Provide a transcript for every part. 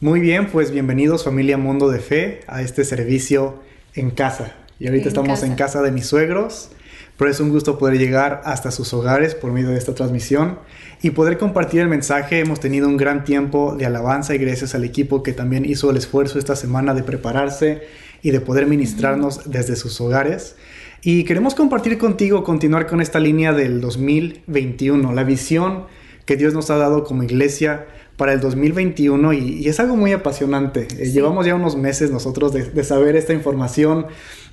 Muy bien, pues bienvenidos familia Mundo de Fe a este servicio en casa. Y ahorita estamos en casa de mis suegros, pero es un gusto poder llegar hasta sus hogares por medio de esta transmisión y poder compartir el mensaje. Hemos tenido un gran tiempo de alabanza y gracias al equipo que también hizo el esfuerzo esta semana de prepararse y de poder ministrarnos desde sus hogares. Y queremos compartir contigo, continuar con esta línea del 2021, la visión que Dios nos ha dado como iglesia para el 2021 y, es algo muy apasionante. Eh, llevamos ya unos meses nosotros de, saber esta información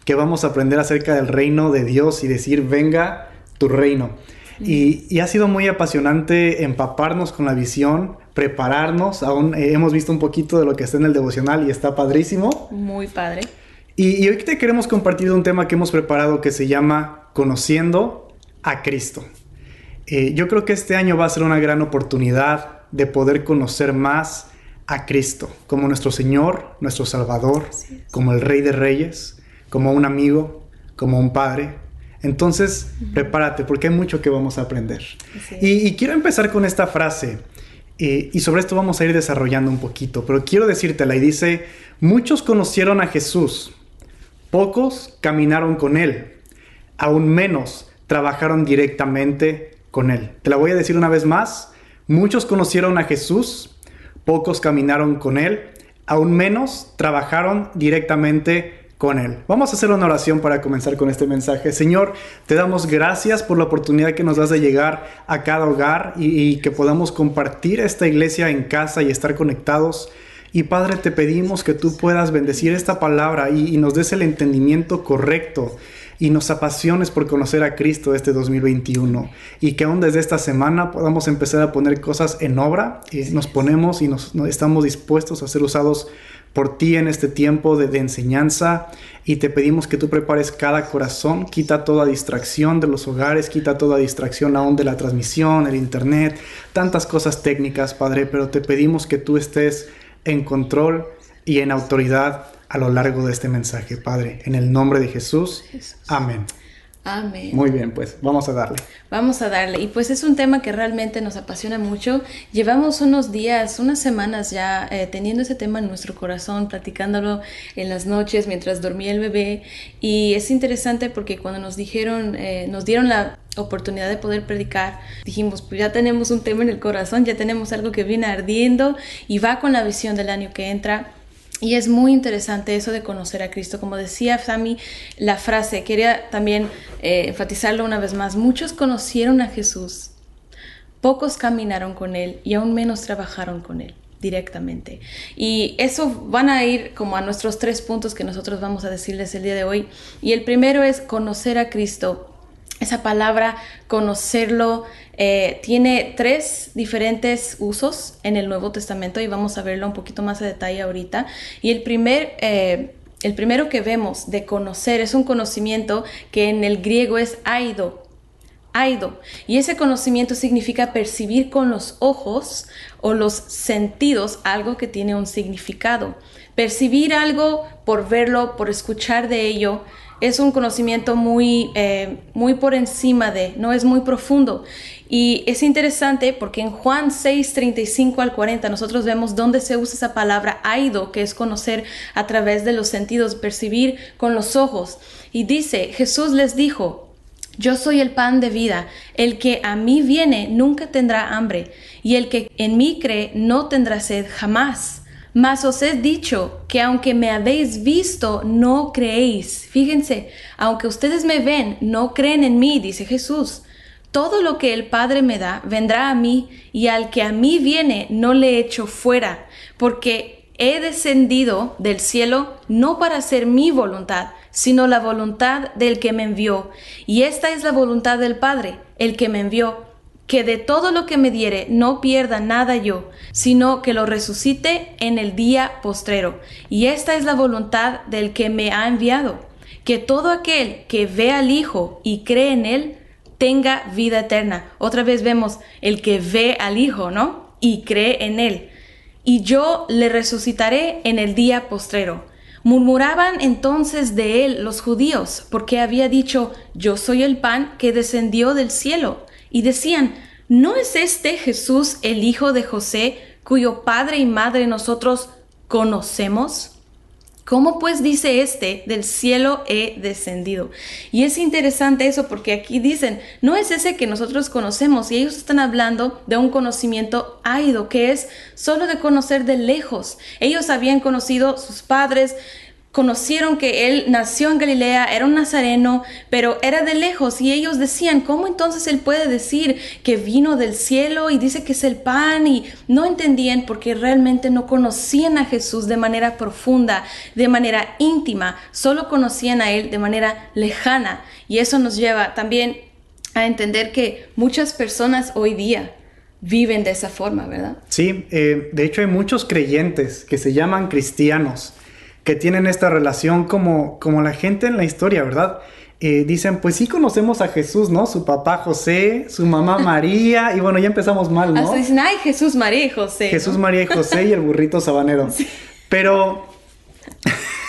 que vamos a aprender acerca del reino de Dios y decir, venga tu reino. Y, ha sido muy apasionante empaparnos con la visión, prepararnos. Aún eh, hemos visto un poquito de lo que está en el devocional y está padrísimo. Muy padre. Y, hoy te queremos compartir un tema que hemos preparado que se llama Conociendo a Cristo. Eh, yo creo que este año va a ser una gran oportunidad de poder conocer más a Cristo como nuestro Señor, nuestro Salvador, como el Rey de Reyes, como un amigo, como un Padre. Entonces, prepárate porque hay mucho que vamos a aprender. Y, quiero empezar con esta frase. Eh, y sobre esto vamos a ir desarrollando un poquito, pero quiero decírtela y dice, muchos conocieron a Jesús, pocos caminaron con Él, aún menos trabajaron directamente con Él. Te la voy a decir una vez más, Muchos conocieron a Jesús, pocos caminaron con Él, aún menos trabajaron directamente con Él. Vamos a hacer una oración para comenzar con este mensaje. Señor, te damos gracias por la oportunidad que nos das de llegar a cada hogar y, que podamos compartir esta iglesia en casa y estar conectados. Y Padre, te pedimos que tú puedas bendecir esta palabra y, nos des el entendimiento correcto y nos apasiones por conocer a Cristo este 2021 y que aún desde esta semana podamos empezar a poner cosas en obra y nos ponemos y nos, estamos dispuestos a ser usados por ti en este tiempo de, de, enseñanza. Y te pedimos que tú prepares cada corazón, quita toda distracción de los hogares, quita toda distracción aún de la transmisión, el internet, tantas cosas técnicas, Padre, pero te pedimos que tú estés en control y en autoridad a lo largo de este mensaje, Padre. En el nombre de Jesús. Amén. Amén. Muy bien, pues vamos a darle. Vamos a darle. Y pues es un tema que realmente nos apasiona mucho. Llevamos unos días, unas semanas ya eh, teniendo ese tema en nuestro corazón, platicándolo en las noches mientras dormía el bebé. Y es interesante porque cuando nos dijeron, eh, nos dieron la oportunidad de poder predicar, dijimos, pues ya tenemos un tema en el corazón, ya tenemos algo que viene ardiendo y va con la visión del año que entra. Y es muy interesante eso de conocer a Cristo. Como decía Sammy, la frase, quería también eh, enfatizarlo una vez más, muchos conocieron a Jesús, pocos caminaron con Él y aún menos trabajaron con Él directamente. Y eso van a ir como a nuestros tres puntos que nosotros vamos a decirles el día de hoy. Y el primero es conocer a Cristo esa palabra, conocerlo, eh, tiene tres diferentes usos en el Nuevo Testamento y vamos a verlo un poquito más a detalle ahorita. Y el primer... Eh, el primero que vemos de conocer es un conocimiento que en el griego es aido, aido. Y ese conocimiento significa percibir con los ojos o los sentidos algo que tiene un significado. Percibir algo por verlo, por escuchar de ello, es un conocimiento muy, eh, muy por encima de, no es muy profundo. Y es interesante porque en Juan 6, 35 al 40 nosotros vemos dónde se usa esa palabra aido, que es conocer a través de los sentidos, percibir con los ojos. Y dice, Jesús les dijo, yo soy el pan de vida, el que a mí viene nunca tendrá hambre, y el que en mí cree no tendrá sed jamás. Mas os he dicho que aunque me habéis visto, no creéis. Fíjense, aunque ustedes me ven, no creen en mí, dice Jesús. Todo lo que el Padre me da vendrá a mí, y al que a mí viene no le echo fuera, porque he descendido del cielo no para hacer mi voluntad, sino la voluntad del que me envió. Y esta es la voluntad del Padre, el que me envió que de todo lo que me diere no pierda nada yo, sino que lo resucite en el día postrero. Y esta es la voluntad del que me ha enviado, que todo aquel que ve al Hijo y cree en él, tenga vida eterna. Otra vez vemos el que ve al Hijo, ¿no? Y cree en él. Y yo le resucitaré en el día postrero. Murmuraban entonces de él los judíos, porque había dicho, yo soy el pan que descendió del cielo y decían, ¿no es este Jesús el hijo de José, cuyo padre y madre nosotros conocemos? ¿Cómo pues dice este, del cielo he descendido? Y es interesante eso porque aquí dicen, no es ese que nosotros conocemos y ellos están hablando de un conocimiento áido, que es solo de conocer de lejos. Ellos habían conocido sus padres, conocieron que él nació en Galilea, era un nazareno, pero era de lejos y ellos decían, ¿cómo entonces él puede decir que vino del cielo y dice que es el pan? Y no entendían porque realmente no conocían a Jesús de manera profunda, de manera íntima, solo conocían a él de manera lejana. Y eso nos lleva también a entender que muchas personas hoy día viven de esa forma, ¿verdad? Sí, eh, de hecho hay muchos creyentes que se llaman cristianos que tienen esta relación como, como la gente en la historia, ¿verdad? Eh, dicen, pues sí conocemos a Jesús, ¿no? Su papá José, su mamá María, y bueno, ya empezamos mal, ¿no? Hasta dicen, ay, Jesús, María y José. Jesús, María y José y el burrito sabanero. Pero,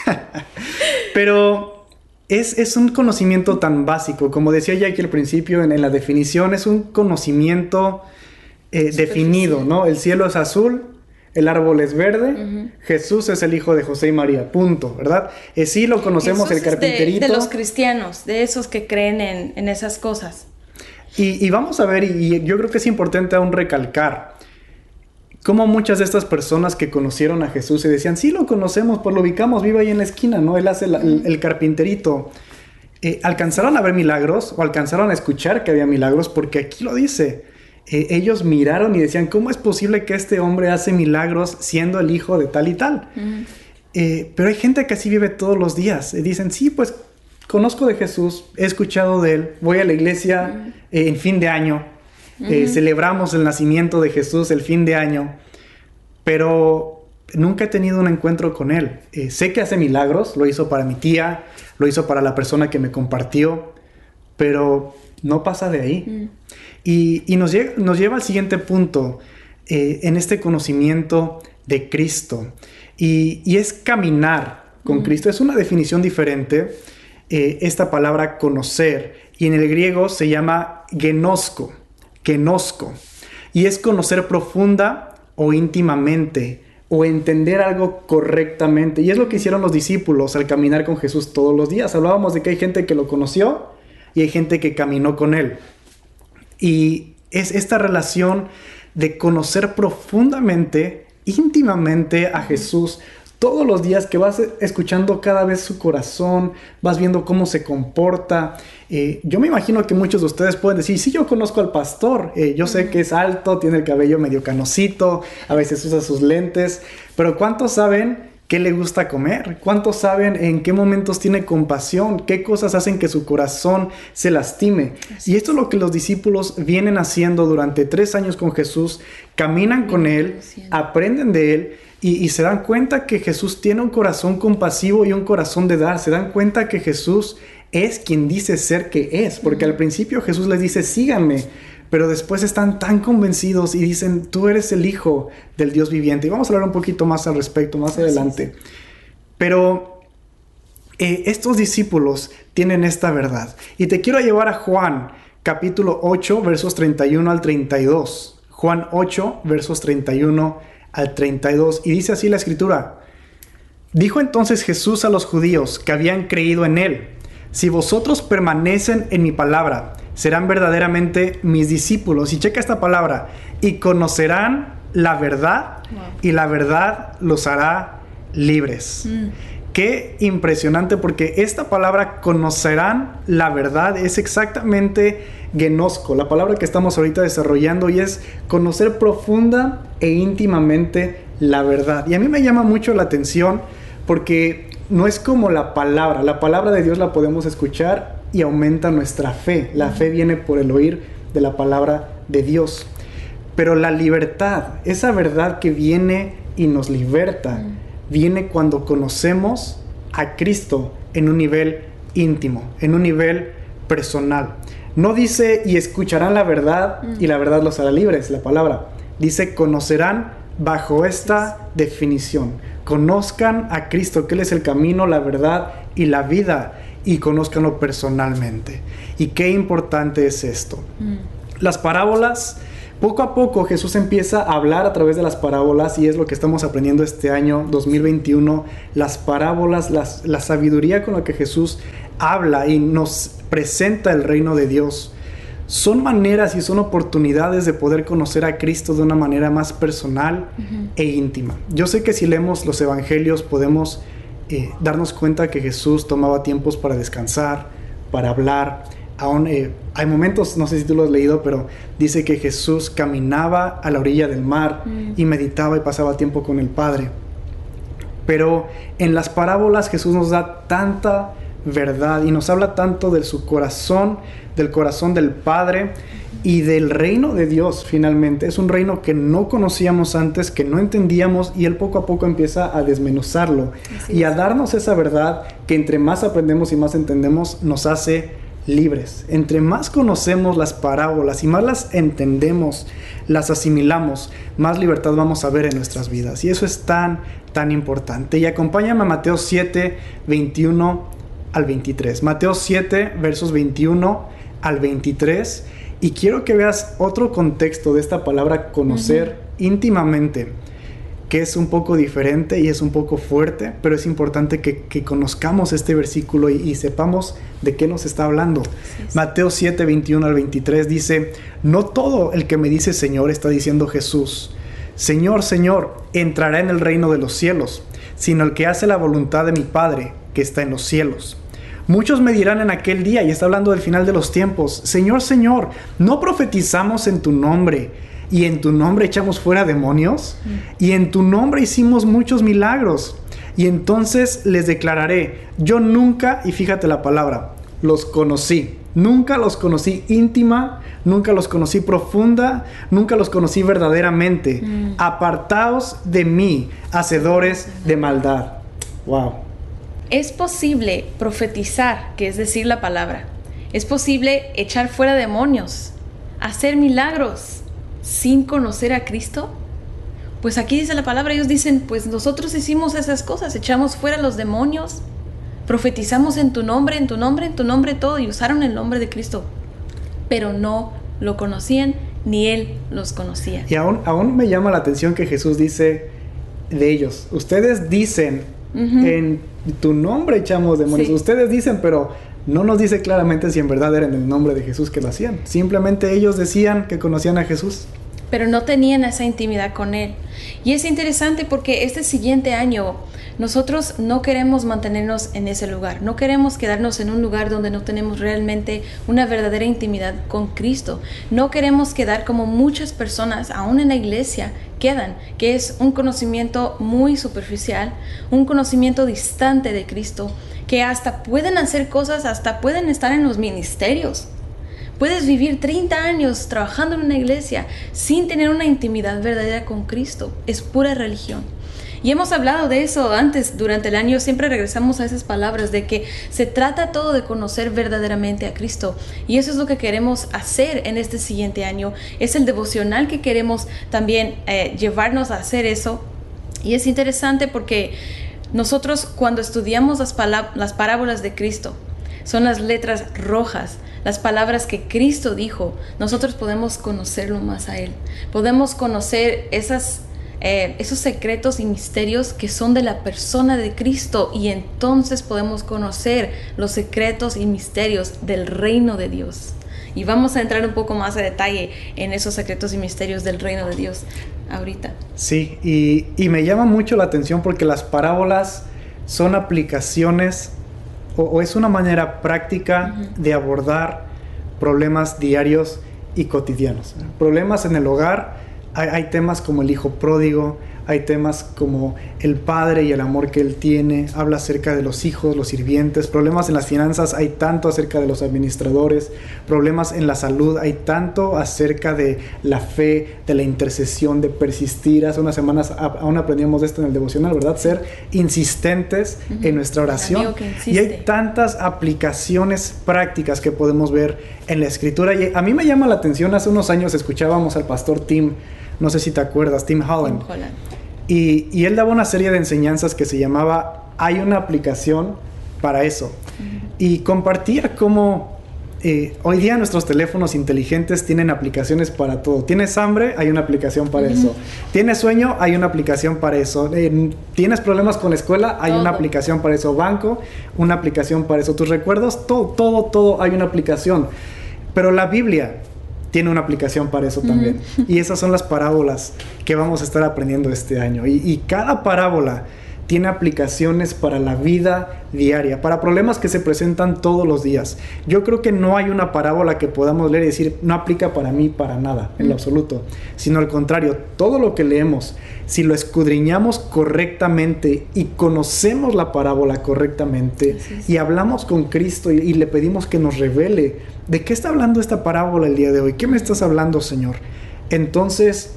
pero es, es, un conocimiento tan básico, como decía ya aquí al principio en, la definición, es un conocimiento eh, definido, ¿no? El cielo es azul, el árbol es verde, Jesús es el hijo de José y María, punto, ¿verdad? Eh, sí lo conocemos, el carpinterito. De, los cristianos, de esos que creen en, esas cosas. Y, vamos a ver, y, yo creo que es importante aún recalcar, cómo muchas de estas personas que conocieron a Jesús y decían, sí lo conocemos, pues lo ubicamos, vive ahí en la esquina, ¿no? Él hace el, carpinterito. Eh, alcanzaron a ver milagros o alcanzaron a escuchar que había milagros porque aquí lo dice eh, ellos miraron y decían, ¿cómo es posible que este hombre hace milagros siendo el hijo de tal y tal? Eh, pero hay gente que así vive todos los días. y dicen, sí, pues conozco de Jesús, he escuchado de él, voy a la iglesia eh, en fin de año, celebramos el nacimiento de Jesús el fin de año, pero nunca he tenido un encuentro con él. sé que hace milagros, lo hizo para mi tía, lo hizo para la persona que me compartió, pero no pasa de ahí. Y, nos, lleva, al siguiente punto eh, en este conocimiento de Cristo. Y, es caminar con Cristo. Es una definición diferente, eh, esta palabra conocer. Y en el griego se llama genosko, genosko. Y es conocer profunda o íntimamente o entender algo correctamente. Y es lo que hicieron los discípulos al caminar con Jesús todos los días. Hablábamos de que hay gente que lo conoció y hay gente que caminó con él. Y es esta relación de conocer profundamente, íntimamente a Jesús todos los días que vas escuchando cada vez su corazón, vas viendo cómo se comporta. Eh, yo me imagino que muchos de ustedes pueden decir, sí, yo conozco al pastor, eh, yo sé que es alto, tiene el cabello medio canosito, a veces usa sus lentes, pero ¿cuántos saben qué le gusta comer, cuántos saben en qué momentos tiene compasión, qué cosas hacen que su corazón se lastime. y esto es lo que los discípulos vienen haciendo durante tres años con Jesús, caminan con Él, aprenden de Él y, se dan cuenta que Jesús tiene un corazón compasivo y un corazón de dar, se dan cuenta que Jesús es quien dice ser que es, porque al principio Jesús les dice, síganme, pero después están tan convencidos y dicen, tú eres el Hijo del Dios viviente. Y vamos a hablar un poquito más al respecto más adelante. Pero eh, estos discípulos tienen esta verdad. Y te quiero llevar a Juan, capítulo 8, versos 31 al 32. Juan 8, versos 31 al 32. Y dice así la escritura. Dijo entonces Jesús a los judíos que habían creído en él, si vosotros permanecen en mi palabra, serán verdaderamente mis discípulos. Y checa esta palabra, y conocerán la verdad y la verdad los hará libres. Mm. Qué impresionante porque esta palabra conocerán la verdad es exactamente genosco, la palabra que estamos ahorita desarrollando y es conocer profunda e íntimamente la verdad. Y a mí me llama mucho la atención porque no es como la palabra, la palabra de Dios la podemos escuchar y aumenta nuestra fe. La fe viene por el oír de la palabra de Dios. Pero la libertad, esa verdad que viene y nos liberta, viene cuando conocemos a Cristo en un nivel íntimo, en un nivel personal. No dice y escucharán la verdad y la verdad los hará libres, la palabra. Dice conocerán bajo esta definición. Conozcan a Cristo, que Él es el camino, la verdad y la vida y conózcanlo personalmente. Y qué importante es esto. Mm. Las parábolas Poco a poco Jesús empieza a hablar a través de las parábolas y es lo que estamos aprendiendo este año 2021, las parábolas, la sabiduría con la que Jesús habla y nos presenta el reino de Dios. Son maneras y son oportunidades de poder conocer a Cristo de una manera más personal e íntima. Yo sé que si leemos los evangelios podemos eh, darnos cuenta que Jesús tomaba tiempos para descansar, para hablar, aún eh, hay momentos, no sé si tú lo has leído, pero dice que Jesús caminaba a la orilla del mar mm. y meditaba y pasaba tiempo con el Padre. Pero en las parábolas Jesús nos da tanta verdad y nos habla tanto de su corazón, del corazón del Padre y del reino de Dios finalmente. Es un reino que no conocíamos antes, que no entendíamos y Él poco a poco empieza a desmenuzarlo y a darnos esa verdad que entre más aprendemos y más entendemos nos hace libres. Entre más conocemos las parábolas y más las entendemos, las asimilamos, más libertad vamos a ver en nuestras vidas. Y eso es tan, tan importante. Y acompáñame a Mateo 7, 21 al 23. Mateo 7, versos 21 al 23. Y quiero que veas otro contexto de esta palabra conocer íntimamente que es un poco diferente y es un poco fuerte, pero es importante que, conozcamos este versículo y, sepamos de qué nos está hablando. Mateo 7, 21 al 23 dice, no todo el que me dice Señor está diciendo Jesús, Señor, Señor, entrará en el reino de los cielos, sino el que hace la voluntad de mi Padre que está en los cielos. Muchos me dirán en aquel día, y está hablando del final de los tiempos, Señor, Señor, ¿no profetizamos en tu nombre? y en tu nombre echamos fuera demonios mm. y en tu nombre hicimos muchos milagros. Y entonces les declararé, yo nunca, y fíjate la palabra, los conocí. Nunca los conocí íntima, nunca los conocí profunda, nunca los conocí verdaderamente. Mm. Apartaos de mí, hacedores de maldad. Wow. Es posible profetizar, que es decir la palabra. Es posible echar fuera demonios, hacer milagros sin conocer a Cristo? Pues aquí dice la palabra, ellos dicen, pues nosotros hicimos esas cosas, echamos fuera los demonios, profetizamos en tu nombre, en tu nombre, en tu nombre todo, y usaron el nombre de Cristo, pero no lo conocían, ni Él los conocía. Y aún, aún me llama la atención que Jesús dice de ellos, ustedes dicen, en tu nombre echamos demonios, ustedes dicen, pero no nos dice claramente si en verdad era en el nombre de Jesús que lo hacían. Simplemente ellos decían que conocían a Jesús. Pero no tenían esa intimidad con Él. Y es interesante porque este siguiente año nosotros no queremos mantenernos en ese lugar. No queremos quedarnos en un lugar donde no tenemos realmente una verdadera intimidad con Cristo. No queremos quedar como muchas personas, aún en la iglesia, quedan, que es un conocimiento muy superficial, un conocimiento distante de Cristo que hasta pueden hacer cosas, hasta pueden estar en los ministerios. Puedes vivir 30 años trabajando en una iglesia sin tener una intimidad verdadera con Cristo. Es pura religión. Y hemos hablado de eso antes, durante el año siempre regresamos a esas palabras de que se trata todo de conocer verdaderamente a Cristo. Y eso es lo que queremos hacer en este siguiente año. Es el devocional que queremos también eh, llevarnos a hacer eso. Y es interesante porque nosotros cuando estudiamos las, las parábolas de Cristo, son las letras rojas, las palabras que Cristo dijo, nosotros podemos conocerlo más a Él. Podemos conocer esas, eh, esos secretos y misterios que son de la persona de Cristo y entonces podemos conocer los secretos y misterios del reino de Dios. Y vamos a entrar un poco más a detalle en esos secretos y misterios del reino de Dios ahorita. Sí, y, me llama mucho la atención porque las parábolas son aplicaciones o, es una manera práctica de abordar problemas diarios y cotidianos. Problemas en el hogar, hay temas como el hijo pródigo, hay temas como el padre y el amor que él tiene, habla acerca de los hijos, los sirvientes, problemas en las finanzas, hay tanto acerca de los administradores, problemas en la salud, hay tanto acerca de la fe, de la intercesión, de persistir. Hace unas semanas aún aprendíamos esto en el devocional, ¿verdad? Ser insistentes en nuestra oración. Y hay tantas aplicaciones prácticas que podemos ver en la escritura. Y a mí me llama la atención, hace unos años escuchábamos al pastor Tim, no sé si te acuerdas, Tim Holland. Tim Holland y, él daba una serie de enseñanzas que se llamaba Hay una aplicación para eso. Y compartía cómo eh, hoy día nuestros teléfonos inteligentes tienen aplicaciones para todo. ¿Tienes hambre? Hay una aplicación para eso. ¿Tienes sueño? Hay una aplicación para eso. Eh, ¿Tienes problemas con la escuela? Hay una aplicación para eso. Banco, una aplicación para eso. ¿Tus recuerdos? Todo, todo, todo hay una aplicación. Pero la Biblia tiene una aplicación para eso también. Y esas son las parábolas que vamos a estar aprendiendo este año. y cada parábola tiene aplicaciones para la vida diaria, para problemas que se presentan todos los días. Yo creo que no hay una parábola que podamos leer y decir, no aplica para mí para nada, en lo mm. absoluto, sino al contrario, todo lo que leemos, si lo escudriñamos correctamente y conocemos la parábola correctamente y hablamos con Cristo y, y le pedimos que nos revele de qué está hablando esta parábola el día de hoy, qué me estás hablando, Señor, entonces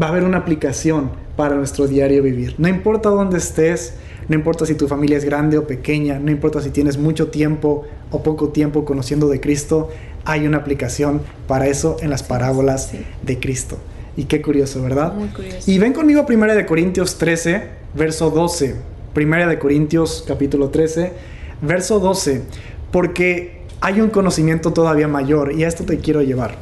va a haber una aplicación para nuestro diario vivir. No importa dónde estés, no importa si tu familia es grande o pequeña, no importa si tienes mucho tiempo o poco tiempo conociendo de Cristo, hay una aplicación para eso en las parábolas de Cristo. Y qué curioso, ¿verdad? Muy curioso. Y ven conmigo a 1 de Corintios 13, verso 12. 1 de Corintios capítulo 13, verso 12, porque hay un conocimiento todavía mayor y a esto te quiero llevar.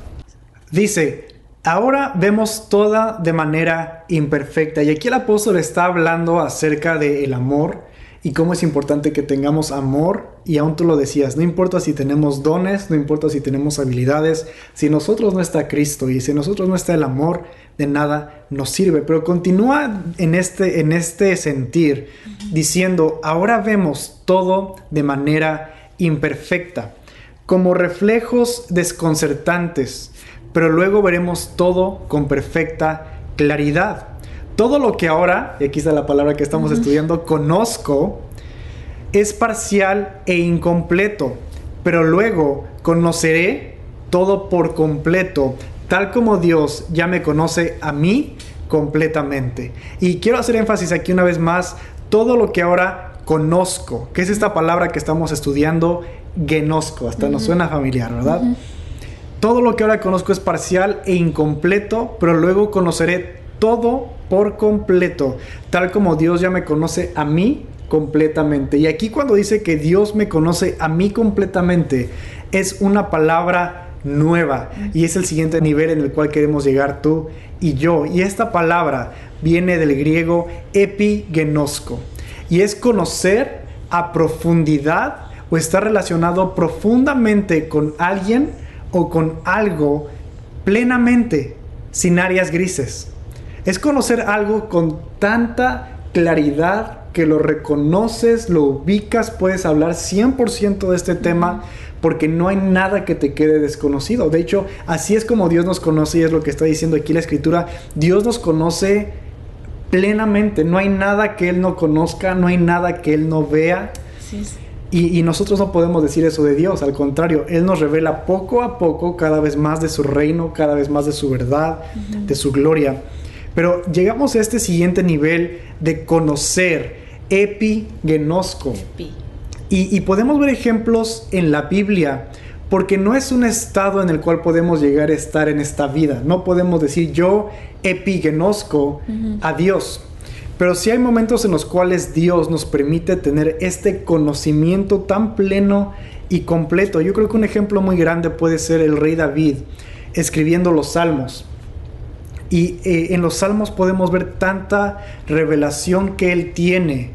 Dice, Ahora vemos toda de manera imperfecta. Y aquí el apóstol está hablando acerca del amor y cómo es importante que tengamos amor. Y aún tú lo decías, no importa si tenemos dones, no importa si tenemos habilidades, si nosotros no está Cristo y si nosotros no está el amor, de nada nos sirve. Pero continúa en este, en este sentir diciendo, ahora vemos todo de manera imperfecta, como reflejos desconcertantes pero luego veremos todo con perfecta claridad. Todo lo que ahora, y aquí está la palabra que estamos estudiando, conozco, es parcial e incompleto, pero luego conoceré todo por completo, tal como Dios ya me conoce a mí completamente. Y quiero hacer énfasis aquí una vez más, todo lo que ahora conozco, que es esta palabra que estamos estudiando, genosco, hasta nos suena familiar, ¿verdad? Todo lo que ahora conozco es parcial e incompleto, pero luego conoceré todo por completo, tal como Dios ya me conoce a mí completamente. Y aquí cuando dice que Dios me conoce a mí completamente, es una palabra nueva y es el siguiente nivel en el cual queremos llegar tú y yo. Y esta palabra viene del griego epigenosko y es conocer a profundidad o estar relacionado profundamente con alguien o con algo plenamente, sin áreas grises. Es conocer algo con tanta claridad que lo reconoces, lo ubicas, puedes hablar 100% de este tema porque no hay nada que te quede desconocido. De hecho, así es como Dios nos conoce y es lo que está diciendo aquí la escritura. Dios nos conoce plenamente, no hay nada que Él no conozca, no hay nada que Él no vea. Sí, sí. Y, nosotros no podemos decir eso de Dios, al contrario, Él nos revela poco a poco cada vez más de su reino, cada vez más de su verdad, de su gloria. Pero llegamos a este siguiente nivel de conocer, epigenosco. Y, y podemos ver ejemplos en la Biblia, porque no es un estado en el cual podemos llegar a estar en esta vida. No podemos decir yo epigenosco a Dios. Pero sí hay momentos en los cuales Dios nos permite tener este conocimiento tan pleno y completo. Yo creo que un ejemplo muy grande puede ser el rey David escribiendo los salmos. Y eh, en los salmos podemos ver tanta revelación que él tiene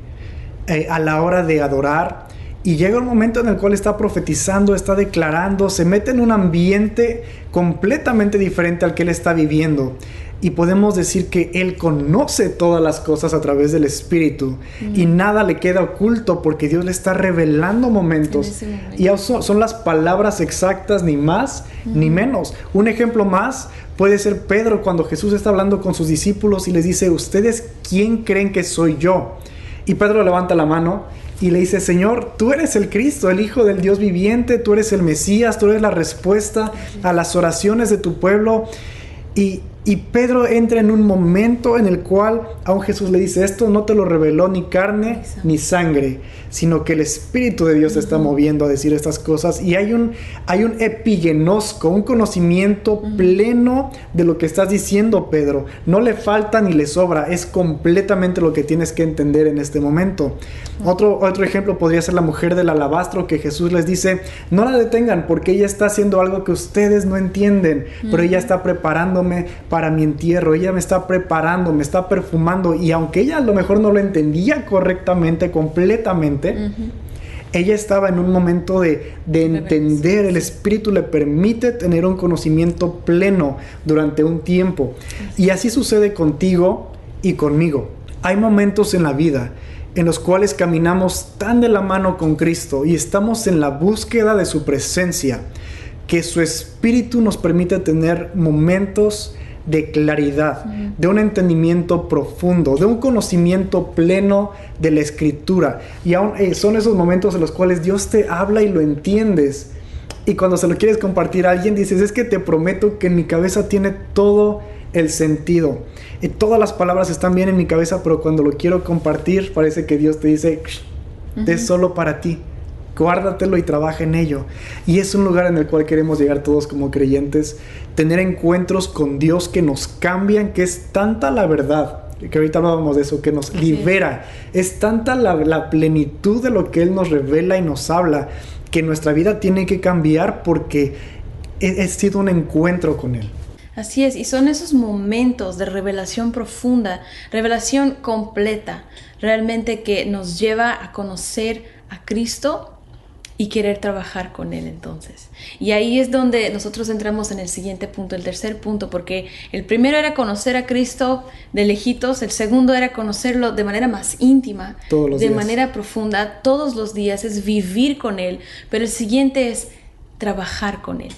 eh, a la hora de adorar. Y llega un momento en el cual está profetizando, está declarando, se mete en un ambiente completamente diferente al que él está viviendo y podemos decir que Él conoce todas las cosas a través del Espíritu y nada le queda oculto porque Dios le está revelando momentos y son, las palabras exactas ni más ni menos. Un ejemplo más puede ser Pedro cuando Jesús está hablando con sus discípulos y les dice, ¿ustedes quién creen que soy yo? Y Pedro levanta la mano y le dice, Señor, tú eres el Cristo, el Hijo del Dios viviente, tú eres el Mesías, tú eres la respuesta a las oraciones de tu pueblo. Y Y Pedro entra en un momento en el cual aún Jesús le dice, esto no te lo reveló ni carne ni sangre, sino que el Espíritu de Dios te está moviendo a decir estas cosas. Y hay un, hay un epigenosco, un conocimiento pleno de lo que estás diciendo, Pedro. No le falta ni le sobra, es completamente lo que tienes que entender en este momento. Otro, otro ejemplo podría ser la mujer del alabastro que Jesús les dice, no la detengan porque ella está haciendo algo que ustedes no entienden, pero ella está preparándome para mi entierro, ella me está preparando, me está perfumando y aunque ella a lo mejor no lo entendía correctamente, completamente, ella estaba en un momento de, de entender, el Espíritu le permite tener un conocimiento pleno durante un tiempo. Y así sucede contigo y conmigo. Hay momentos en la vida en los cuales caminamos tan de la mano con Cristo y estamos en la búsqueda de su presencia, que su Espíritu nos permite tener momentos de claridad, de un entendimiento profundo, de un conocimiento pleno de la escritura. Y aún, eh, son esos momentos en los cuales Dios te habla y lo entiendes. Y cuando se lo quieres compartir a alguien, dices, es que te prometo que en mi cabeza tiene todo el sentido. Y todas las palabras están bien en mi cabeza, pero cuando lo quiero compartir, parece que Dios te dice, es solo para ti guárdatelo y trabaja en ello. Y es un lugar en el cual queremos llegar todos como creyentes, tener encuentros con Dios que nos cambian, que es tanta la verdad, que ahorita hablábamos de eso, que nos libera, es tanta la, plenitud de lo que Él nos revela y nos habla, que nuestra vida tiene que cambiar porque he, sido un encuentro con Él. Así es, y son esos momentos de revelación profunda, revelación completa, realmente que nos lleva a conocer a Cristo y querer trabajar con Él entonces. Y ahí es donde nosotros entramos en el siguiente punto, el tercer punto, porque el primero era conocer a Cristo de lejitos, el segundo era conocerlo de manera más íntima, de manera profunda, todos los días, es vivir con Él, pero el siguiente es trabajar con Él,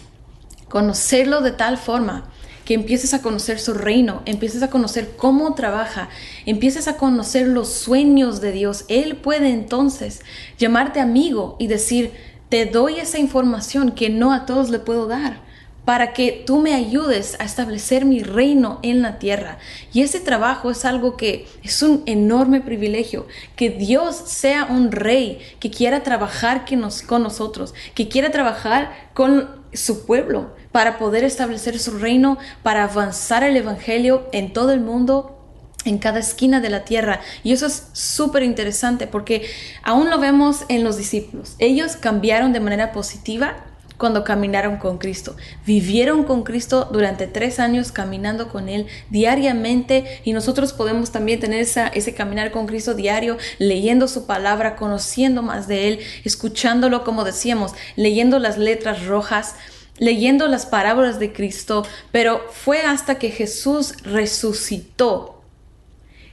conocerlo de tal forma que empieces a conocer su reino, empieces a conocer cómo trabaja, empieces a conocer los sueños de Dios. Él puede entonces llamarte amigo y decir, te doy esa información que no a todos le puedo dar para que tú me ayudes a establecer mi reino en la tierra. Y ese trabajo es algo que es un enorme privilegio, que Dios sea un rey que quiera trabajar con nosotros, que quiera trabajar con su pueblo para poder establecer su reino, para avanzar el Evangelio en todo el mundo en cada esquina de la tierra. Y eso es súper interesante porque aún lo vemos en los discípulos. Ellos cambiaron de manera positiva cuando caminaron con Cristo. Vivieron con Cristo durante tres años caminando con Él diariamente y nosotros podemos también tener ese caminar con Cristo diario, leyendo su palabra, conociendo más de Él, escuchándolo como decíamos, leyendo las letras rojas, leyendo las parábolas de Cristo, pero fue hasta que Jesús resucitó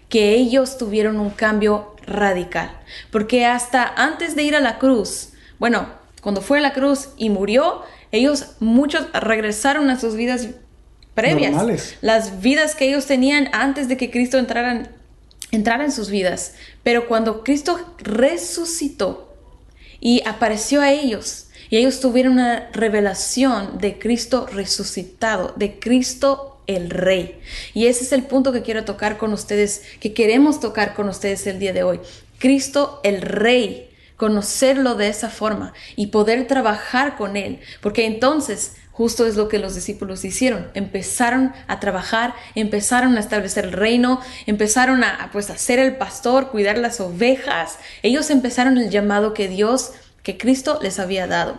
que ellos tuvieron un cambio radical. Porque hasta antes de ir a la cruz, bueno, cuando fue a la cruz y murió, ellos muchos regresaron a sus vidas previas. Las vidas que ellos tenían antes de que Cristo entrara, entrara en sus vidas. Pero cuando Cristo resucitó y apareció a ellos, y ellos tuvieron una revelación de Cristo resucitado, de Cristo el Rey. Y ese es el punto que quiero tocar con ustedes, que queremos tocar con ustedes el día de hoy. Cristo el Rey conocerlo de esa forma y poder trabajar con Él, porque entonces justo es lo que los discípulos hicieron, empezaron a trabajar, empezaron a establecer el reino, empezaron a pues a el pastor, cuidar las ovejas, ellos empezaron el llamado que Dios que Cristo les había dado.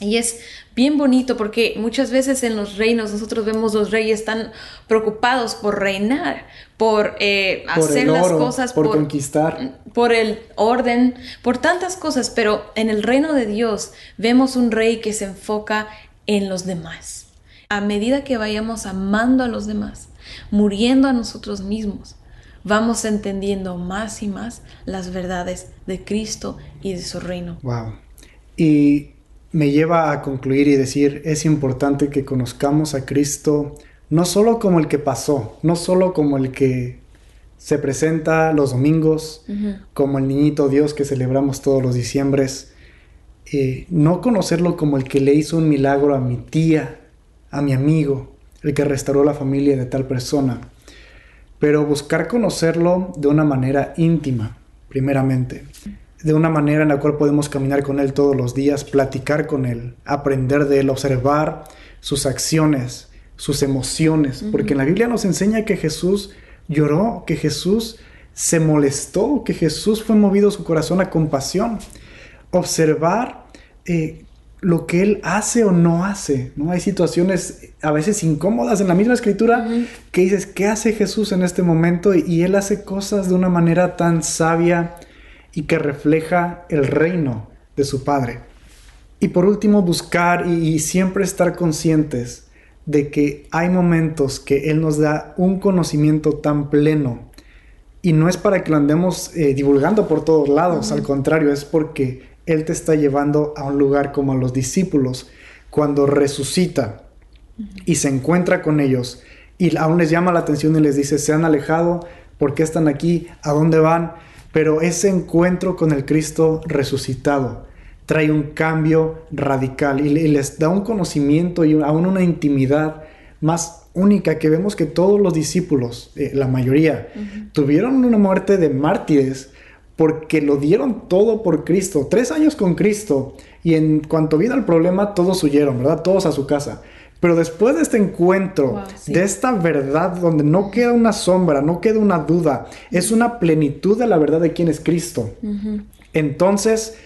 Y es bien bonito porque muchas veces en los reinos nosotros vemos los reyes tan preocupados por reinar, por, eh, hacer las cosas, por, conquistar, por el orden, por tantas cosas, pero en el reino de Dios vemos un rey que se enfoca en los demás. A medida que vayamos amando a los demás, muriendo a nosotros mismos, vamos entendiendo más y más las verdades de Cristo y de su reino. Wow. Y me lleva a concluir y decir, es importante que conozcamos a Cristo no solo como el que pasó, no solo como el que se presenta los domingos, como el niñito Dios que celebramos todos los diciembres, eh, no conocerlo como el que le hizo un milagro a mi tía, a mi amigo, el que restauró la familia de tal persona. Pero buscar conocerlo de una manera íntima, primeramente. De una manera en la cual podemos caminar con Él todos los días, platicar con Él, aprender de Él, observar sus acciones, sus emociones. Porque en la Biblia nos enseña que Jesús lloró, que Jesús se molestó, que Jesús fue movido su corazón a compasión. Observar eh, lo que Él hace o no hace. ¿no? Hay situaciones a veces incómodas en la misma escritura que dices, ¿qué hace Jesús en este momento? Y, Él hace cosas de una manera tan sabia y que refleja el reino de su Padre. Y por último, buscar y siempre estar conscientes de que hay momentos que Él nos da un conocimiento tan pleno y no es para que lo andemos eh, divulgando por todos lados, al contrario, es porque Él te está llevando a un lugar como a los discípulos, cuando resucita y se encuentra con ellos y aún les llama la atención y les dice, se han alejado, ¿por qué están aquí? ¿A dónde van? Pero ese encuentro con el Cristo resucitado trae un cambio radical y les da un conocimiento y aún una intimidad más única que vemos que todos los discípulos, eh, la mayoría, tuvieron una muerte de mártires porque lo dieron todo por Cristo. Tres años con Cristo y en cuanto vino el problema todos huyeron, ¿verdad? Todos a su casa. Pero después de este encuentro, de esta verdad donde no queda una sombra, no queda una duda, es una plenitud de la verdad de quién es Cristo. Entonces,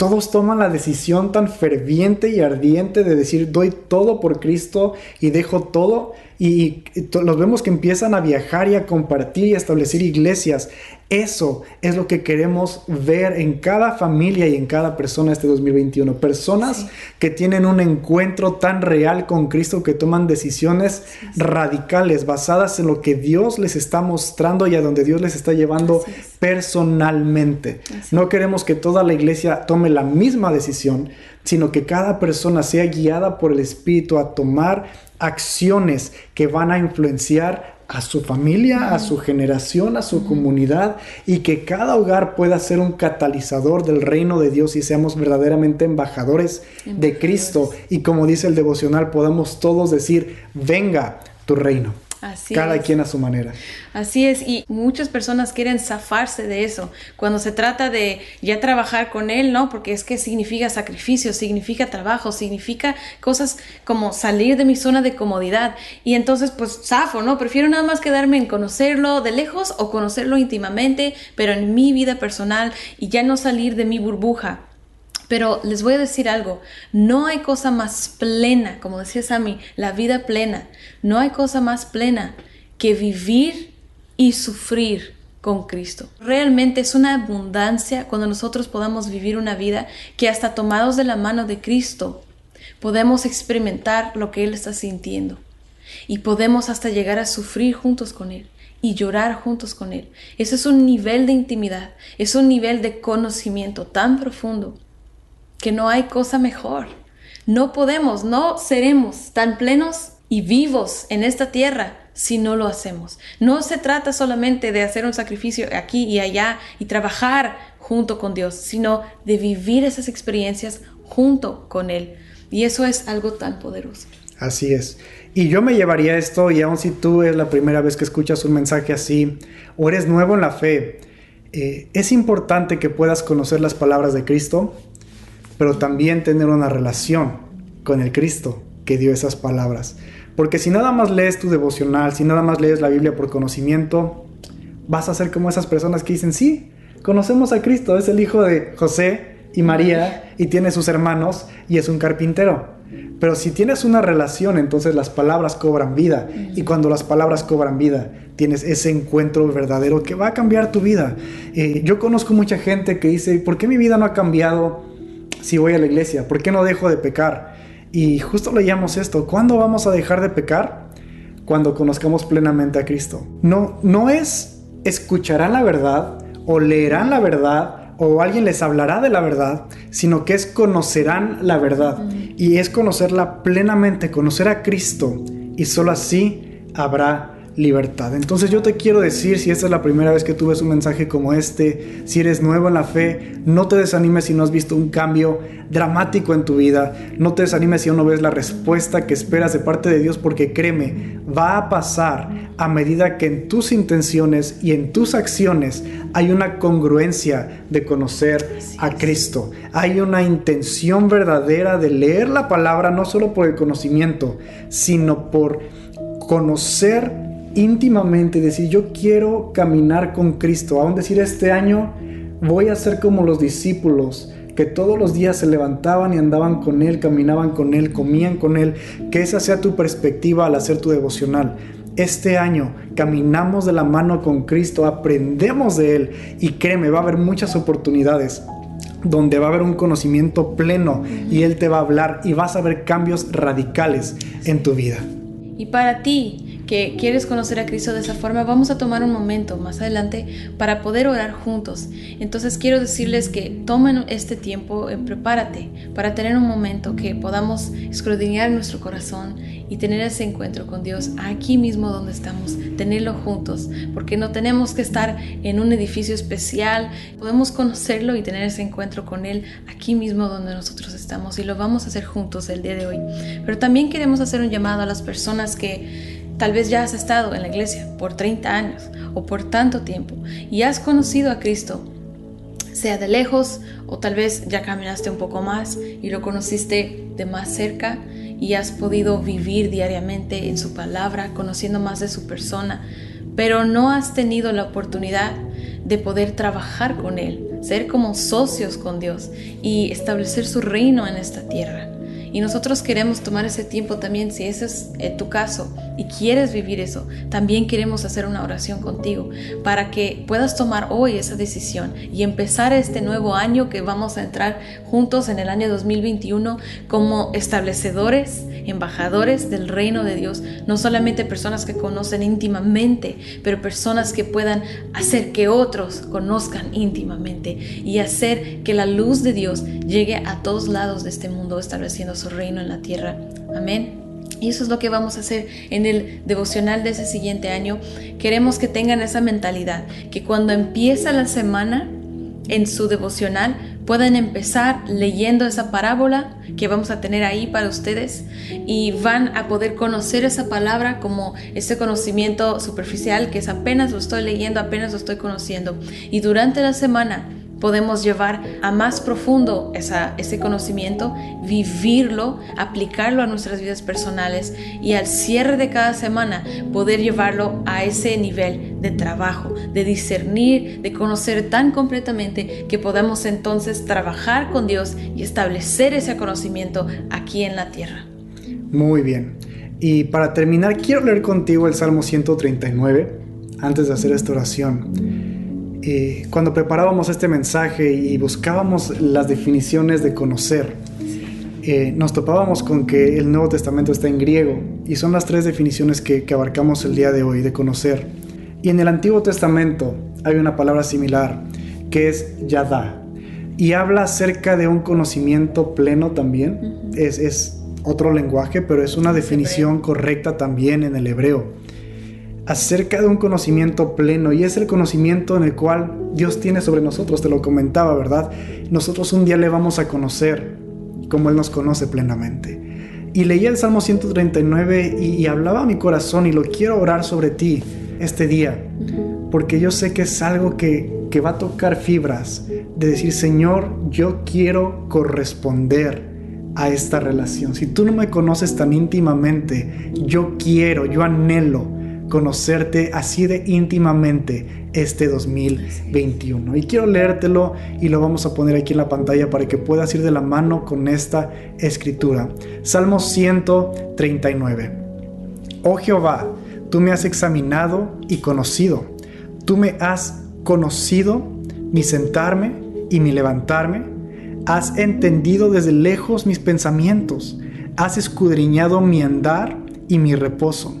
todos toman la decisión tan ferviente y ardiente de decir, doy todo por Cristo y dejo todo. Y, los vemos que empiezan a viajar y a compartir y a establecer iglesias. Eso es lo que queremos ver en cada familia y en cada persona este 2021. Personas que tienen un encuentro tan real con Cristo que toman decisiones radicales basadas en lo que Dios les está mostrando y a donde Dios les está llevando personalmente. No queremos que toda la iglesia tome la misma decisión, sino que cada persona sea guiada por el Espíritu a tomar acciones que van a influenciar a su familia, a su generación, a su comunidad y que cada hogar pueda ser un catalizador del reino de Dios y seamos verdaderamente embajadores, embajadores. de Cristo y como dice el devocional podamos todos decir, venga tu reino. Cada quien a su manera. Así es, y muchas personas quieren zafarse de eso. Cuando se trata de ya trabajar con él, ¿no? Porque es que significa sacrificio, significa trabajo, significa cosas como salir de mi zona de comodidad. Y entonces, pues, zafo, ¿no? Prefiero nada más quedarme en conocerlo de lejos o conocerlo íntimamente, pero en mi vida personal y ya no salir de mi burbuja. Pero les voy a decir algo, no hay cosa más plena, como decía Sammy, la vida plena, no hay cosa más plena que vivir y sufrir con Cristo. Realmente es una abundancia cuando nosotros podamos vivir una vida que hasta tomados de la mano de Cristo podemos experimentar lo que Él está sintiendo y podemos hasta llegar a sufrir juntos con Él y llorar juntos con Él. Ese es un nivel de intimidad, es un nivel de conocimiento tan profundo que no hay cosa mejor. No podemos, no seremos tan plenos y vivos en esta tierra si no lo hacemos. No se trata solamente de hacer un sacrificio aquí y allá y trabajar junto con Dios, sino de vivir esas experiencias junto con Él. Y eso es algo tan poderoso. Así es. Y yo me llevaría esto, y aun si tú es la primera vez que escuchas un mensaje así, o eres nuevo en la fe, eh, es importante que puedas conocer las palabras de Cristo, pero también tener una relación con el Cristo que dio esas palabras. Porque si nada más lees tu devocional, si nada más lees la Biblia por conocimiento, vas a ser como esas personas que dicen, sí, conocemos a Cristo, es el hijo de José y María y tiene sus hermanos y es un carpintero. Pero si tienes una relación, entonces las palabras cobran vida. Y cuando las palabras cobran vida, tienes ese encuentro verdadero que va a cambiar tu vida. Eh, yo conozco mucha gente que dice, ¿por qué mi vida no ha cambiado? Si voy a la iglesia? ¿Por qué no dejo de pecar? Y justo leíamos esto, ¿cuándo vamos a dejar de pecar? Cuando conozcamos plenamente a Cristo. No, no es escucharán la verdad o leerán la verdad o alguien les hablará de la verdad, sino que es conocerán la verdad. Y es conocerla plenamente, conocer a Cristo. Y solo así habrá libertad. Entonces yo te quiero decir, si esta es la primera vez que tú ves un mensaje como este, si eres nuevo en la fe, no te desanimes si no has visto un cambio dramático en tu vida, no te desanimes si aún no ves la respuesta que esperas de parte de Dios, porque créeme, va a pasar a medida que en tus intenciones y en tus acciones hay una congruencia de conocer a Cristo, hay una intención verdadera de leer la palabra no solo por el conocimiento, sino por conocer íntimamente, decir, yo quiero caminar con Cristo, aún decir, este año voy a ser como los discípulos, que todos los días se levantaban y andaban con Él, caminaban con Él, comían con Él, que esa sea tu perspectiva al hacer tu devocional. Este año caminamos de la mano con Cristo, aprendemos de Él y créeme, va a haber muchas oportunidades donde va a haber un conocimiento pleno y Él te va a hablar y vas a ver cambios radicales en tu vida. Y para ti, que quieres conocer a Cristo de esa forma, vamos a tomar un momento más adelante para poder orar juntos. Entonces quiero decirles que tomen este tiempo, prepárate para tener un momento que podamos escudriñar nuestro corazón y tener ese encuentro con Dios aquí mismo donde estamos, tenerlo juntos, porque no tenemos que estar en un edificio especial, podemos conocerlo y tener ese encuentro con Él aquí mismo donde nosotros estamos y lo vamos a hacer juntos el día de hoy. Pero también queremos hacer un llamado a las personas que Tal vez ya has estado en la iglesia por 30 años o por tanto tiempo y has conocido a Cristo, sea de lejos o tal vez ya caminaste un poco más y lo conociste de más cerca y has podido vivir diariamente en su palabra, conociendo más de su persona, pero no has tenido la oportunidad de poder trabajar con Él, ser como socios con Dios y establecer su reino en esta tierra. Y nosotros queremos tomar ese tiempo también, si ese es eh, tu caso y quieres vivir eso, también queremos hacer una oración contigo para que puedas tomar hoy esa decisión y empezar este nuevo año que vamos a entrar juntos en el año 2021 como establecedores, embajadores del reino de Dios, no solamente personas que conocen íntimamente, pero personas que puedan hacer que otros conozcan íntimamente y hacer que la luz de Dios llegue a todos lados de este mundo estableciendo su reino en la tierra. Amén. Y eso es lo que vamos a hacer en el devocional de ese siguiente año. Queremos que tengan esa mentalidad, que cuando empieza la semana en su devocional puedan empezar leyendo esa parábola que vamos a tener ahí para ustedes y van a poder conocer esa palabra como ese conocimiento superficial que es apenas lo estoy leyendo, apenas lo estoy conociendo. Y durante la semana podemos llevar a más profundo ese conocimiento, vivirlo, aplicarlo a nuestras vidas personales y al cierre de cada semana poder llevarlo a ese nivel de trabajo, de discernir, de conocer tan completamente que podamos entonces trabajar con Dios y establecer ese conocimiento aquí en la tierra. Muy bien. Y para terminar, quiero leer contigo el Salmo 139 antes de hacer esta oración. Eh, cuando preparábamos este mensaje y buscábamos las definiciones de conocer, eh, nos topábamos con que el Nuevo Testamento está en griego y son las tres definiciones que, que abarcamos el día de hoy de conocer. Y en el Antiguo Testamento hay una palabra similar que es yada y habla acerca de un conocimiento pleno también. es, es otro lenguaje, pero es una definición correcta también en el hebreo acerca de un conocimiento pleno y es el conocimiento en el cual Dios tiene sobre nosotros, te lo comentaba, ¿verdad? Nosotros un día le vamos a conocer como Él nos conoce plenamente. Y leí el Salmo 139 y, hablaba a mi corazón y lo quiero orar sobre ti este día, porque yo sé que es algo que, que va a tocar fibras, de decir, Señor, yo quiero corresponder a esta relación. Si tú no me conoces tan íntimamente, yo quiero, yo anhelo conocerte así de íntimamente este 2021. Y quiero leértelo y lo vamos a poner aquí en la pantalla para que puedas ir de la mano con esta escritura. Salmo 139. Oh Jehová, tú me has examinado y conocido. Tú me has conocido mi sentarme y mi levantarme. Has entendido desde lejos mis pensamientos. Has escudriñado mi andar y mi reposo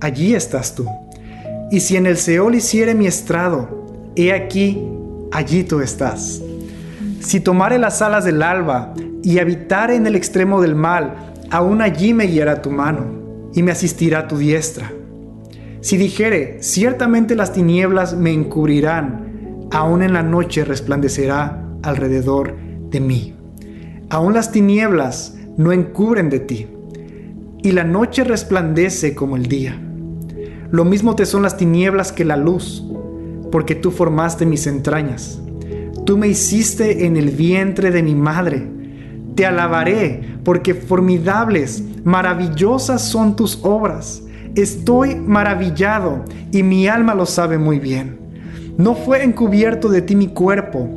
allí estás tú. Y si en el Seol hiciere mi estrado, he aquí, allí tú estás. Si tomare las alas del alba y habitare en el extremo del mal, aún allí me guiará tu mano y me asistirá tu diestra. Si dijere, ciertamente las tinieblas me encubrirán, aún en la noche resplandecerá alrededor de mí. Aún las tinieblas no encubren de ti, y la noche resplandece como el día. Lo mismo te son las tinieblas que la luz, porque tú formaste mis entrañas. Tú me hiciste en el vientre de mi madre. Te alabaré, porque formidables, maravillosas son tus obras. Estoy maravillado, y mi alma lo sabe muy bien. No fue encubierto de ti mi cuerpo,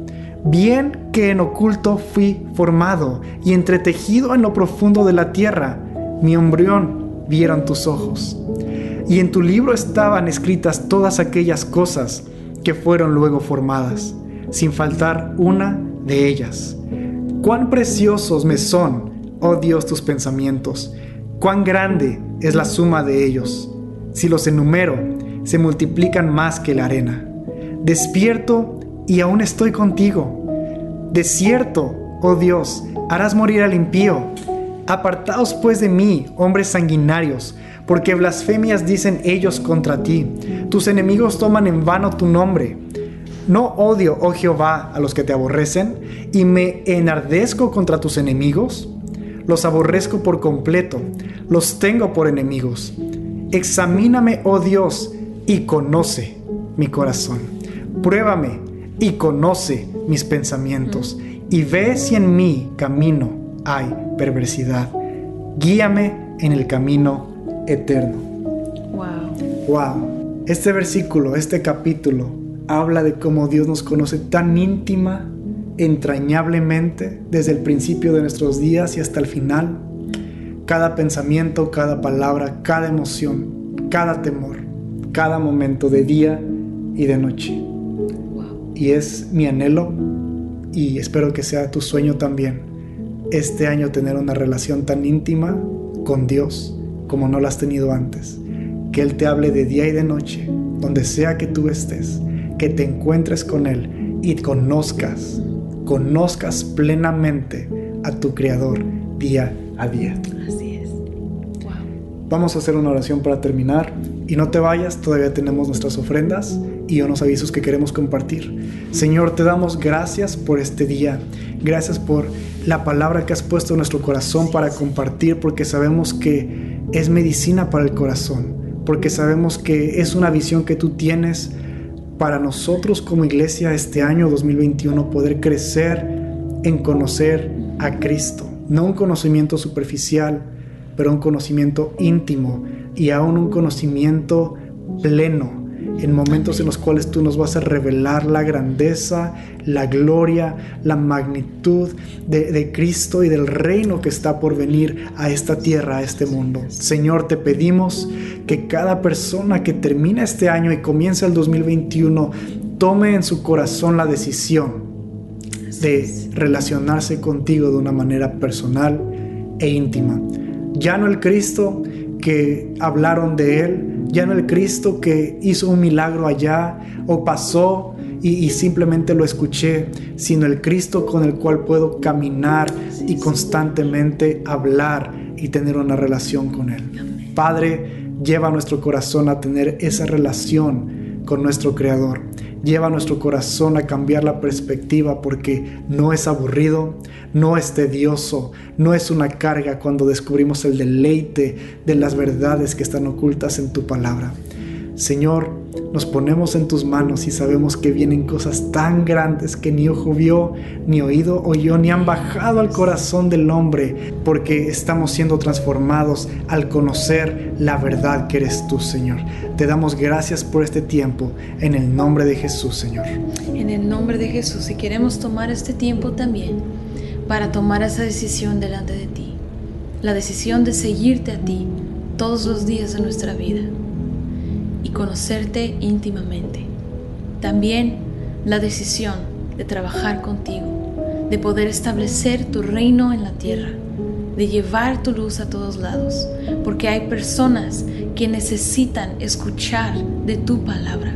bien que en oculto fui formado y entretejido en lo profundo de la tierra. Mi embrión vieron tus ojos. Y en tu libro estaban escritas todas aquellas cosas que fueron luego formadas sin faltar una de ellas. Cuán preciosos me son, oh Dios, tus pensamientos, cuán grande es la suma de ellos. Si los enumero, se multiplican más que la arena. Despierto y aún estoy contigo. De cierto, oh Dios, harás morir al impío. Apartaos pues de mí, hombres sanguinarios, porque blasfemias dicen ellos contra ti. Tus enemigos toman en vano tu nombre. No odio, oh Jehová, a los que te aborrecen, y me enardezco contra tus enemigos. Los aborrezco por completo, los tengo por enemigos. Examíname, oh Dios, y conoce mi corazón. Pruébame y conoce mis pensamientos, y ve si en mi camino hay perversidad. Guíame en el camino eterno. Wow. Wow. Este versículo, este capítulo, habla de cómo Dios nos conoce tan íntima, entrañablemente, desde el principio de nuestros días y hasta el final. Cada pensamiento, cada palabra, cada emoción, cada temor, cada momento de día y de noche. Y es mi anhelo y espero que sea tu sueño también, este año tener una relación tan íntima con Dios como no la has tenido antes. Que Él te hable de día y de noche, donde sea que tú estés que te encuentres con Él y conozcas, conozcas plenamente a tu Creador día a día. Así es. Vamos a hacer una oración para terminar y no te vayas, todavía tenemos nuestras ofrendas y unos avisos que queremos compartir. Señor, te damos gracias por este día, gracias por la palabra que has puesto en nuestro corazón para compartir, porque sabemos que es medicina para el corazón, porque sabemos que es una visión que tú tienes para nosotros como iglesia este año 2021 poder crecer en conocer a Cristo. No un conocimiento superficial, pero un conocimiento íntimo y aún un conocimiento pleno en momentos en los cuales tú nos vas a revelar la grandeza, la gloria, la magnitud de, Cristo y del reino que está por venir a esta tierra, a este mundo. Señor, te pedimos que cada persona que termina este año y comienza el 2021 tome en su corazón la decisión de relacionarse contigo de una manera personal e íntima. Ya no el Cristo que hablaron de Él, ya no el Cristo que hizo un milagro allá o pasó y, simplemente lo escuché, sino el Cristo con el cual puedo caminar y constantemente hablar y tener una relación con Él. Padre, lleva nuestro corazón a tener esa relación con nuestro Creador lleva nuestro corazón a cambiar la perspectiva porque no es aburrido, no es tedioso, no es una carga cuando descubrimos el deleite de las verdades que están ocultas en tu palabra. Señor, nos ponemos en tus manos y sabemos que vienen cosas tan grandes que ni ojo vio, ni oído oyó, ni han bajado al corazón del hombre, porque estamos siendo transformados al conocer la verdad que eres tú, Señor. Te damos gracias por este tiempo, en el nombre de Jesús, Señor. En el nombre de Jesús, y queremos tomar este tiempo también para tomar esa decisión delante de ti, la decisión de seguirte a ti todos los días de nuestra vida conocerte íntimamente. También la decisión de trabajar contigo, de poder establecer tu reino en la tierra, de llevar tu luz a todos lados, porque hay personas que necesitan escuchar de tu palabra,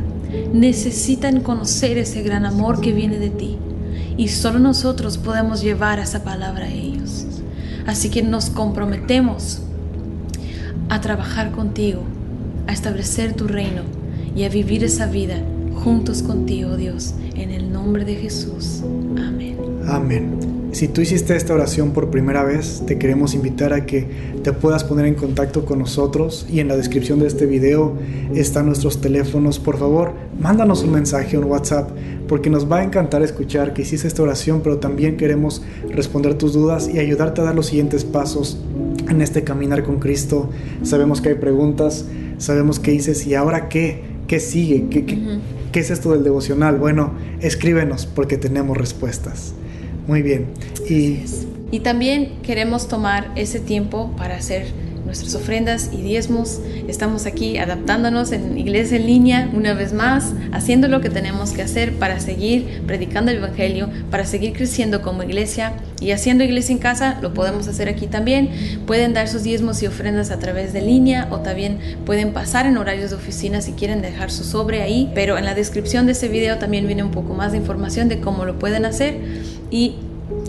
necesitan conocer ese gran amor que viene de ti, y solo nosotros podemos llevar esa palabra a ellos. Así que nos comprometemos a trabajar contigo, establecer tu reino y a vivir esa vida juntos contigo, Dios, en el nombre de Jesús. Amén. Amén. Si tú hiciste esta oración por primera vez, te queremos invitar a que te puedas poner en contacto con nosotros y en la descripción de este video están nuestros teléfonos. Por favor, mándanos un mensaje, un WhatsApp, porque nos va a encantar escuchar que hiciste esta oración, pero también queremos responder tus dudas y ayudarte a dar los siguientes pasos en este caminar con Cristo. Sabemos que hay preguntas, sabemos que dices, ¿y ahora qué? ¿Qué sigue? ¿Qué, qué es esto del devocional? Bueno, escríbenos porque tenemos respuestas. Muy bien. Y, y también queremos tomar ese tiempo para hacer nuestras ofrendas y diezmos. Estamos aquí adaptándonos en iglesia en línea una vez más, haciendo lo que tenemos que hacer para seguir predicando el Evangelio, para seguir creciendo como iglesia y haciendo iglesia en casa, lo podemos hacer aquí también. Pueden dar sus diezmos y ofrendas a través de línea o también pueden pasar en horarios de oficina si quieren dejar su sobre ahí, pero en la descripción de este video también viene un poco más de información de cómo lo pueden hacer y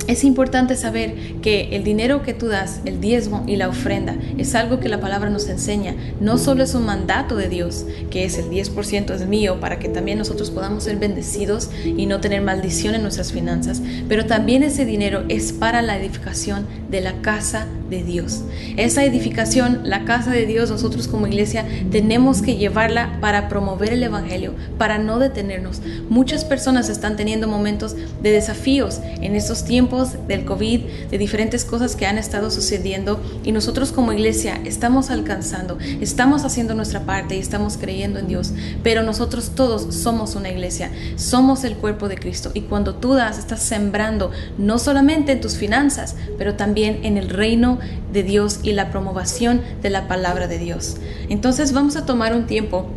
es importante saber que el dinero que tú das, el diezmo y la ofrenda, es algo que la palabra nos enseña. No solo es un mandato de Dios, que es el 10% es mío, para que también nosotros podamos ser bendecidos y no tener maldición en nuestras finanzas, pero también ese dinero es para la edificación de la casa de Dios. Esa edificación, la casa de Dios, nosotros como iglesia tenemos que llevarla para promover el Evangelio, para no detenernos. Muchas personas están teniendo momentos de desafíos en estos tiempos del COVID, de diferentes cosas que han estado sucediendo y nosotros como iglesia estamos alcanzando, estamos haciendo nuestra parte y estamos creyendo en Dios, pero nosotros todos somos una iglesia, somos el cuerpo de Cristo y cuando tú das, estás sembrando no solamente en tus finanzas, pero también en el reino de Dios y la promoción de la palabra de Dios. Entonces vamos a tomar un tiempo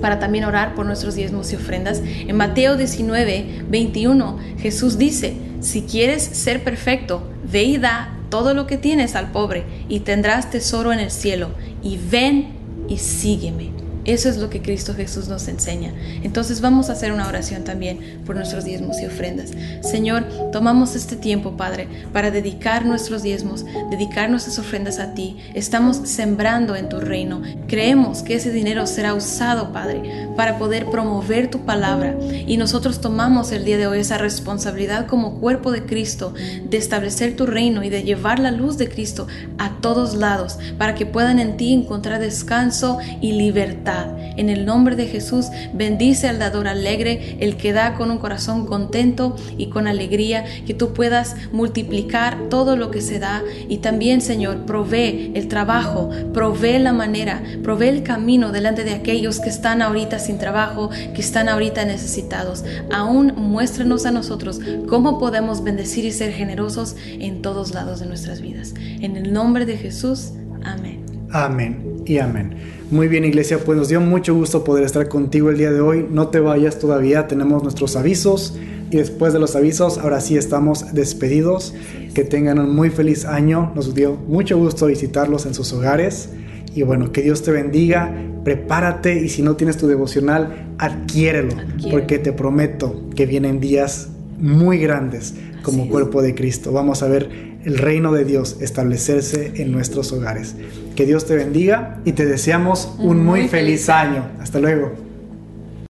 para también orar por nuestros diezmos y ofrendas. En Mateo 19, 21, Jesús dice, si quieres ser perfecto, ve y da todo lo que tienes al pobre y tendrás tesoro en el cielo. Y ven y sígueme. Eso es lo que Cristo Jesús nos enseña. Entonces vamos a hacer una oración también por nuestros diezmos y ofrendas. Señor, tomamos este tiempo, Padre, para dedicar nuestros diezmos, dedicar nuestras ofrendas a ti. Estamos sembrando en tu reino. Creemos que ese dinero será usado, Padre, para poder promover tu palabra. Y nosotros tomamos el día de hoy esa responsabilidad como cuerpo de Cristo de establecer tu reino y de llevar la luz de Cristo a todos lados para que puedan en ti encontrar descanso y libertad en el nombre de Jesús, bendice al dador alegre, el que da con un corazón contento y con alegría, que tú puedas multiplicar todo lo que se da y también, Señor, provee el trabajo, provee la manera, provee el camino delante de aquellos que están ahorita sin trabajo, que están ahorita necesitados. Aún muéstranos a nosotros cómo podemos bendecir y ser generosos en todos lados de nuestras vidas. En el nombre de Jesús, amén. Amén y amén. Muy bien iglesia, pues nos dio mucho gusto poder estar contigo el día de hoy. No te vayas todavía, tenemos nuestros avisos y después de los avisos, ahora sí estamos despedidos. Que tengan un muy feliz año. Nos dio mucho gusto visitarlos en sus hogares. Y bueno, que Dios te bendiga, prepárate y si no tienes tu devocional, adquiérelo, porque te prometo que vienen días muy grandes como cuerpo de Cristo. Vamos a ver el reino de Dios establecerse en nuestros hogares. Que Dios te bendiga y te deseamos un muy feliz año. Hasta luego.